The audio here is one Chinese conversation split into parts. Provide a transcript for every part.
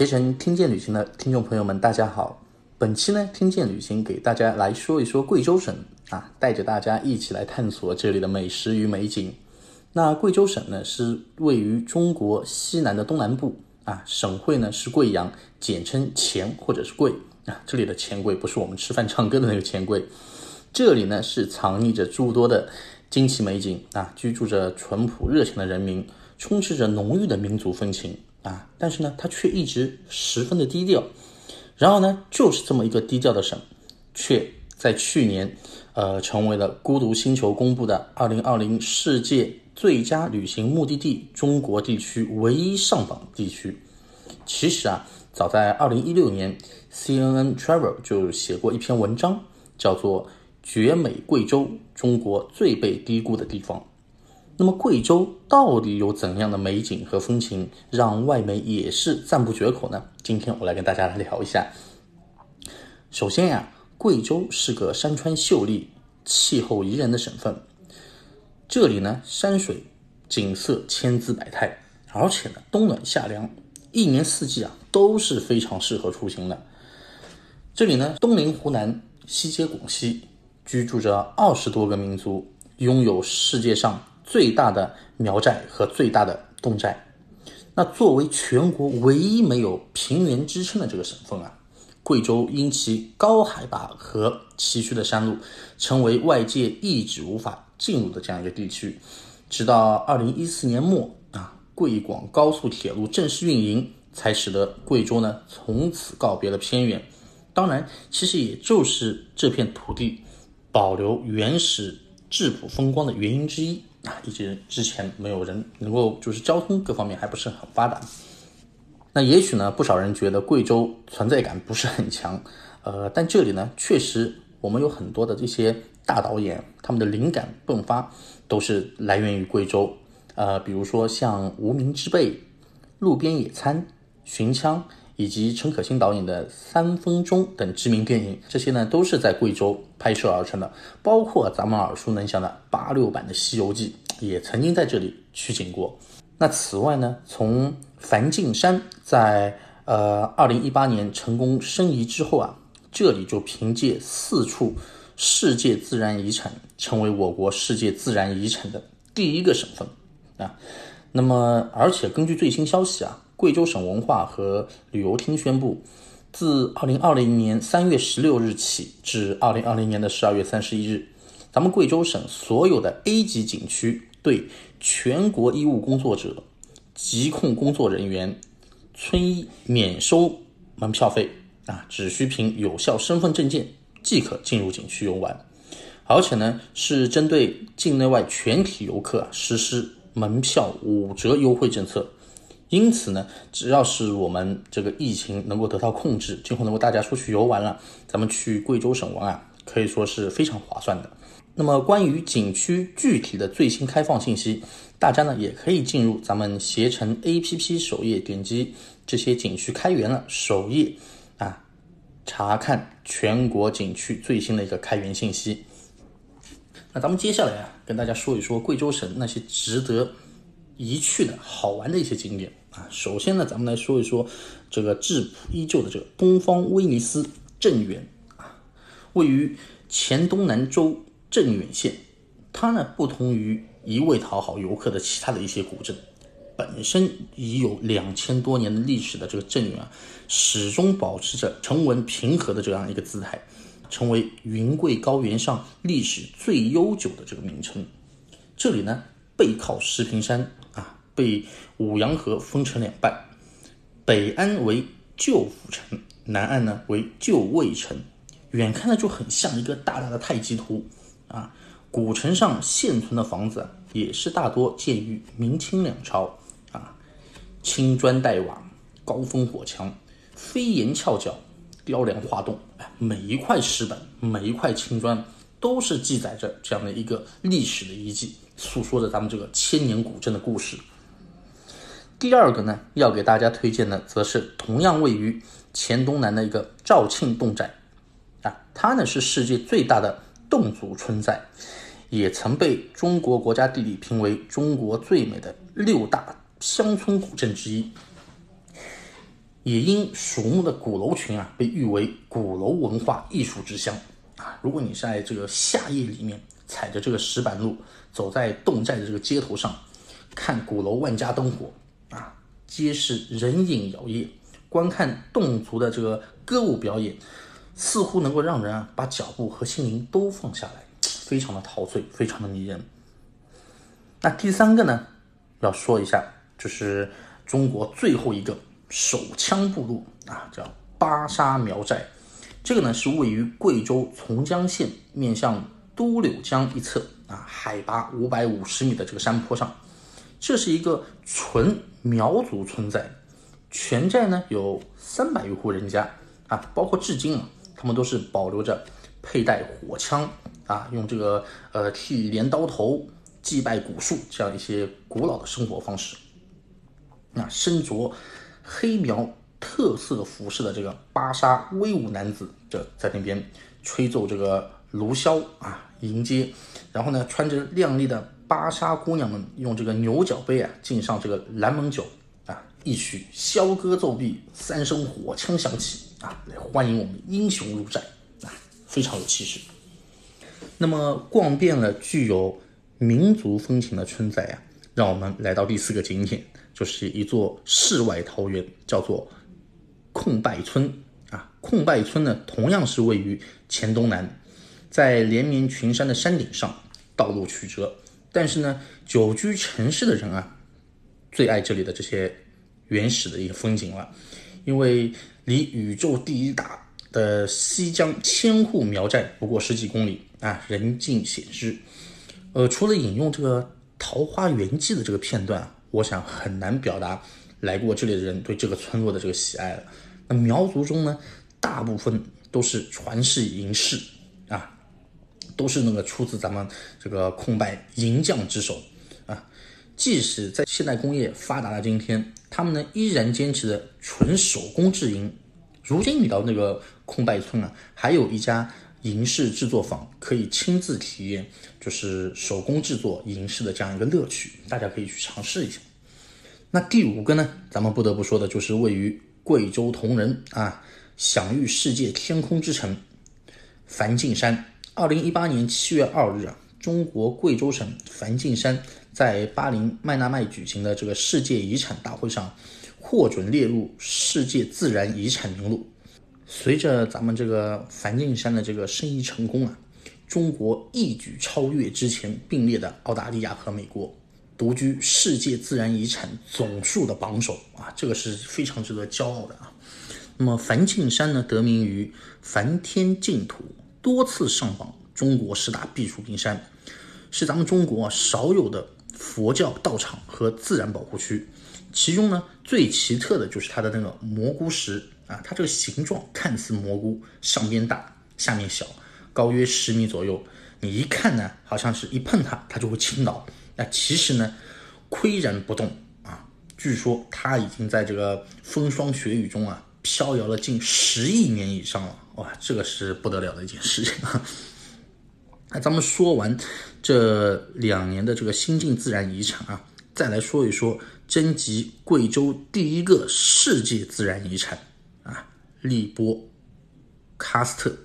携程听见旅行的听众朋友们，大家好。本期呢，听见旅行给大家来说一说贵州省啊，带着大家一起来探索这里的美食与美景。那贵州省呢，是位于中国西南的东南部啊，省会呢是贵阳，简称黔或者是贵啊。这里的黔贵不是我们吃饭唱歌的那个黔贵，这里呢是藏匿着诸多的惊奇美景啊，居住着淳朴热情的人民，充斥着浓郁的民族风情啊。但是呢，它却一直十分的低调。然后呢，就是这么一个低调的省，却在去年，呃，成为了孤独星球公布的二零二零世界最佳旅行目的地中国地区唯一上榜地区。其实啊，早在二零一六年，CNN Travel 就写过一篇文章，叫做《绝美贵州：中国最被低估的地方》。那么，贵州到底有怎样的美景和风情，让外媒也是赞不绝口呢？今天我来跟大家来聊一下。首先呀，贵州是个山川秀丽、气候宜人的省份，这里呢山水景色千姿百态，而且呢冬暖夏凉，一年四季啊都是非常适合出行的。这里呢东临湖南，西接广西，居住着二十多个民族，拥有世界上。最大的苗寨和最大的侗寨，那作为全国唯一没有平原支撑的这个省份啊，贵州因其高海拔和崎岖的山路，成为外界一直无法进入的这样一个地区。直到二零一四年末啊，贵广高速铁路正式运营，才使得贵州呢从此告别了偏远。当然，其实也就是这片土地保留原始质朴风光的原因之一。啊，一直之前没有人能够，就是交通各方面还不是很发达。那也许呢，不少人觉得贵州存在感不是很强，呃，但这里呢，确实我们有很多的这些大导演，他们的灵感迸发都是来源于贵州。呃，比如说像《无名之辈》《路边野餐》《寻枪》。以及陈可辛导演的《三分钟》等知名电影，这些呢都是在贵州拍摄而成的。包括咱们耳熟能详的八六版的《西游记》，也曾经在这里取景过。那此外呢，从梵净山在呃二零一八年成功申遗之后啊，这里就凭借四处世界自然遗产，成为我国世界自然遗产的第一个省份啊。那么，而且根据最新消息啊。贵州省文化和旅游厅宣布，自二零二零年三月十六日起至二零二零年的十二月三十一日，咱们贵州省所有的 A 级景区对全国医务工作者、疾控工作人员、村医免收门票费啊，只需凭有效身份证件即可进入景区游玩，而且呢是针对境内外全体游客实施门票五折优惠政策。因此呢，只要是我们这个疫情能够得到控制，今后能够大家出去游玩了，咱们去贵州省玩啊，可以说是非常划算的。那么关于景区具体的最新开放信息，大家呢也可以进入咱们携程 APP 首页，点击这些景区开园了首页啊，查看全国景区最新的一个开园信息。那咱们接下来啊，跟大家说一说贵州省那些值得一去的好玩的一些景点。啊，首先呢，咱们来说一说这个质朴依旧的这个东方威尼斯镇远啊，位于黔东南州镇远县。它呢，不同于一味讨好游客的其他的一些古镇，本身已有两千多年的历史的这个镇远啊，始终保持着沉稳平和的这样一个姿态，成为云贵高原上历史最悠久的这个名称。这里呢，背靠石屏山啊。被五羊河分成两半，北岸为旧府城，南岸呢为旧卫城。远看呢就很像一个大大的太极图啊。古城上现存的房子也是大多建于明清两朝啊，青砖黛瓦，高峰火墙，飞檐翘角，雕梁画栋。每一块石板，每一块青砖，都是记载着这样的一个历史的遗迹，诉说着咱们这个千年古镇的故事。第二个呢，要给大家推荐的，则是同样位于黔东南的一个肇庆侗寨，啊，它呢是世界最大的侗族村寨，也曾被中国国家地理评为中国最美的六大乡村古镇之一。也因属木的鼓楼群啊，被誉为鼓楼文化艺术之乡啊。如果你是在这个夏夜里面踩着这个石板路，走在侗寨的这个街头上，看鼓楼万家灯火啊，皆是人影摇曳，观看侗族的这个歌舞表演，似乎能够让人啊把脚步和心灵都放下来，非常的陶醉，非常的迷人。那第三个呢，要说一下，就是中国最后一个。手枪部落啊，叫巴沙苗寨，这个呢是位于贵州从江县面向都柳江一侧啊，海拔五百五十米的这个山坡上，这是一个纯苗族村寨，全寨呢有三百余户人家啊，包括至今啊，他们都是保留着佩戴火枪啊，用这个呃剃镰刀头、祭拜古树这样一些古老的生活方式，那身着。黑苗特色服饰的这个巴沙威武男子，这在那边吹奏这个芦箫啊迎接，然后呢，穿着靓丽的巴沙姑娘们用这个牛角杯啊敬上这个蓝蒙酒啊，一曲箫歌奏毕，三声火枪响起啊，来欢迎我们英雄入寨啊，非常有气势。那么逛遍了具有民族风情的村寨啊，让我们来到第四个景点。就是一座世外桃源，叫做空拜村啊。空拜村呢，同样是位于黔东南，在连绵群山的山顶上，道路曲折。但是呢，久居城市的人啊，最爱这里的这些原始的一个风景了，因为离宇宙第一大的西江千户苗寨不过十几公里啊，人尽显示。呃，除了引用这个《桃花源记》的这个片段。我想很难表达来过这里的人对这个村落的这个喜爱了。那苗族中呢，大部分都是传世银饰啊，都是那个出自咱们这个空白银匠之手啊。即使在现代工业发达的今天，他们呢依然坚持着纯手工制银。如今你到那个空白村啊，还有一家银饰制作坊，可以亲自体验。就是手工制作银饰的这样一个乐趣，大家可以去尝试一下。那第五个呢，咱们不得不说的就是位于贵州铜仁啊，享誉世界天空之城梵净山。二零一八年七月二日啊，中国贵州省梵净山在巴林麦纳麦举行的这个世界遗产大会上，获准列入世界自然遗产名录。随着咱们这个梵净山的这个申遗成功啊。中国一举超越之前并列的澳大利亚和美国，独居世界自然遗产总数的榜首啊，这个是非常值得骄傲的啊。那么梵净山呢，得名于梵天净土，多次上榜中国十大避暑名山，是咱们中国少有的佛教道场和自然保护区。其中呢，最奇特的就是它的那个蘑菇石啊，它这个形状看似蘑菇，上边大，下面小。高约十米左右，你一看呢，好像是一碰它，它就会倾倒。那其实呢，岿然不动啊。据说它已经在这个风霜雪雨中啊，飘摇了近十亿年以上了。哇，这个是不得了的一件事情啊。那 咱们说完这两年的这个新晋自然遗产啊，再来说一说征集贵州第一个世界自然遗产啊，荔波喀斯特。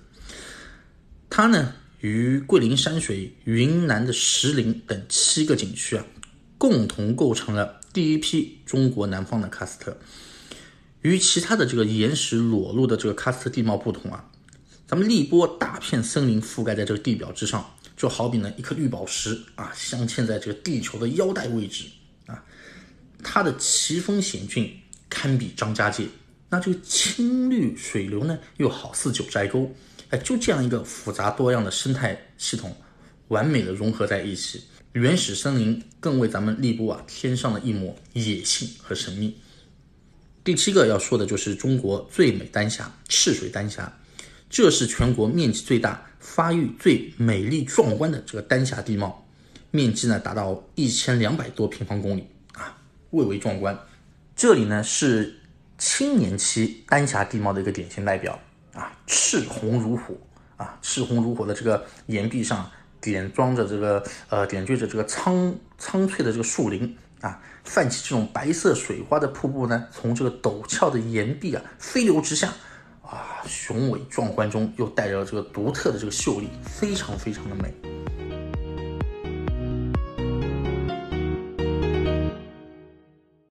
它呢，与桂林山水、云南的石林等七个景区啊，共同构成了第一批中国南方的喀斯特。与其他的这个岩石裸露的这个喀斯特地貌不同啊，咱们荔波大片森林覆盖在这个地表之上，就好比呢一颗绿宝石啊，镶嵌在这个地球的腰带位置啊。它的奇峰险峻，堪比张家界。那这个青绿水流呢，又好似九寨沟。哎，就这样一个复杂多样的生态系统，完美的融合在一起，原始森林更为咱们荔波啊添上了一抹野性和神秘。第七个要说的就是中国最美丹霞——赤水丹霞，这是全国面积最大、发育最美丽壮观的这个丹霞地貌，面积呢达到一千两百多平方公里啊，蔚为壮观。这里呢是青年期丹霞地貌的一个典型代表。啊，赤红如火啊，赤红如火的这个岩壁上点装着这个呃点缀着这个苍苍翠的这个树林啊，泛起这种白色水花的瀑布呢，从这个陡峭的岩壁啊飞流直下，啊，雄伟壮观中又带着这个独特的这个秀丽，非常非常的美。